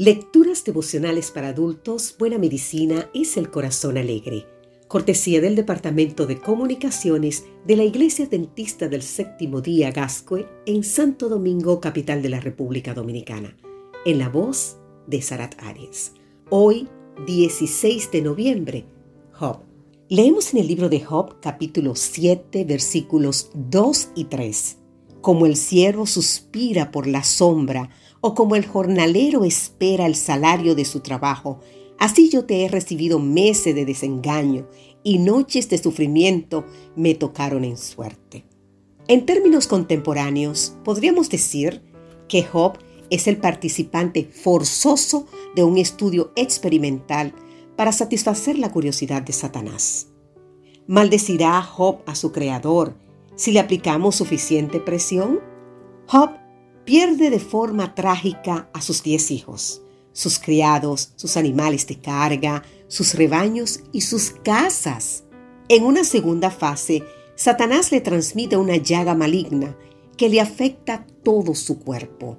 Lecturas devocionales para adultos, Buena Medicina es el Corazón Alegre. Cortesía del Departamento de Comunicaciones de la Iglesia Dentista del Séptimo Día Gascue en Santo Domingo, capital de la República Dominicana. En la voz de Sarat Arias. Hoy, 16 de noviembre, Job. Leemos en el libro de Job capítulo 7 versículos 2 y 3. Como el siervo suspira por la sombra, o como el jornalero espera el salario de su trabajo, así yo te he recibido meses de desengaño y noches de sufrimiento me tocaron en suerte. En términos contemporáneos, podríamos decir que Job es el participante forzoso de un estudio experimental para satisfacer la curiosidad de Satanás. ¿Maldecirá Job a su creador si le aplicamos suficiente presión? Job pierde de forma trágica a sus diez hijos, sus criados, sus animales de carga, sus rebaños y sus casas. En una segunda fase, Satanás le transmite una llaga maligna que le afecta todo su cuerpo.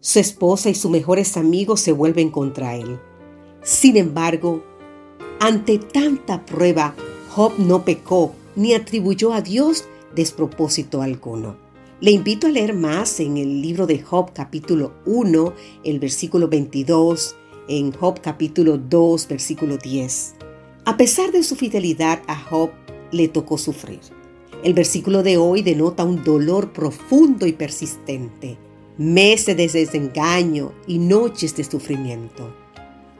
Su esposa y sus mejores amigos se vuelven contra él. Sin embargo, ante tanta prueba, Job no pecó ni atribuyó a Dios despropósito alguno. Le invito a leer más en el libro de Job capítulo 1, el versículo 22, en Job capítulo 2, versículo 10. A pesar de su fidelidad a Job, le tocó sufrir. El versículo de hoy denota un dolor profundo y persistente, meses de desengaño y noches de sufrimiento.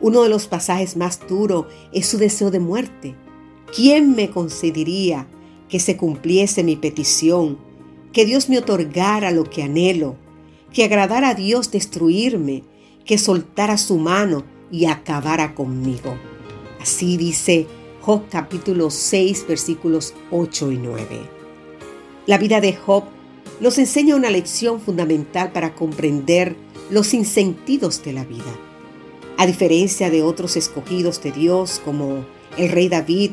Uno de los pasajes más duros es su deseo de muerte. ¿Quién me concedería que se cumpliese mi petición que Dios me otorgara lo que anhelo, que agradara a Dios destruirme, que soltara su mano y acabara conmigo. Así dice Job capítulo 6 versículos 8 y 9. La vida de Job nos enseña una lección fundamental para comprender los insentidos de la vida. A diferencia de otros escogidos de Dios como el rey David,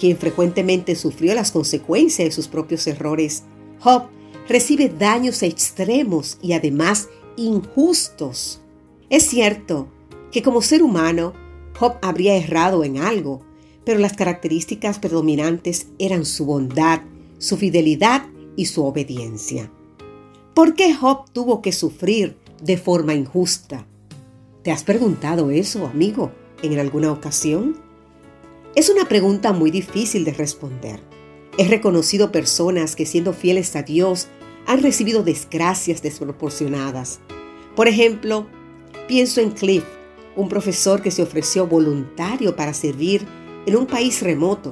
quien frecuentemente sufrió las consecuencias de sus propios errores, Job recibe daños extremos y además injustos. Es cierto que como ser humano, Job habría errado en algo, pero las características predominantes eran su bondad, su fidelidad y su obediencia. ¿Por qué Job tuvo que sufrir de forma injusta? ¿Te has preguntado eso, amigo, en alguna ocasión? Es una pregunta muy difícil de responder. He reconocido personas que siendo fieles a Dios han recibido desgracias desproporcionadas. Por ejemplo, pienso en Cliff, un profesor que se ofreció voluntario para servir en un país remoto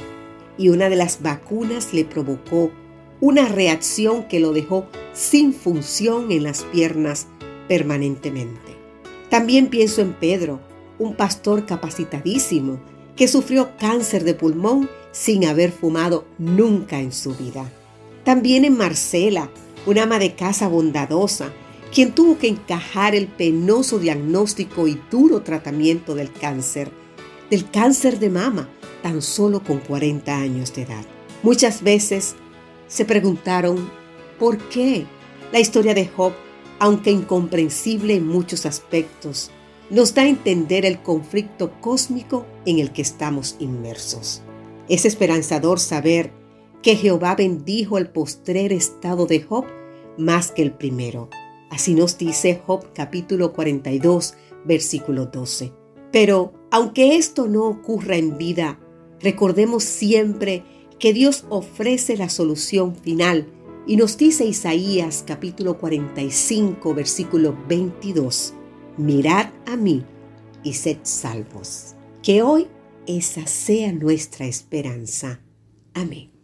y una de las vacunas le provocó una reacción que lo dejó sin función en las piernas permanentemente. También pienso en Pedro, un pastor capacitadísimo que sufrió cáncer de pulmón sin haber fumado nunca en su vida. También en Marcela, una ama de casa bondadosa, quien tuvo que encajar el penoso diagnóstico y duro tratamiento del cáncer, del cáncer de mama, tan solo con 40 años de edad. Muchas veces se preguntaron, ¿por qué? La historia de Job, aunque incomprensible en muchos aspectos, nos da a entender el conflicto cósmico en el que estamos inmersos. Es esperanzador saber que Jehová bendijo el postrer estado de Job más que el primero. Así nos dice Job capítulo 42, versículo 12. Pero aunque esto no ocurra en vida, recordemos siempre que Dios ofrece la solución final y nos dice Isaías capítulo 45, versículo 22, mirad a mí y sed salvos. Que hoy esa sea nuestra esperanza. Amén.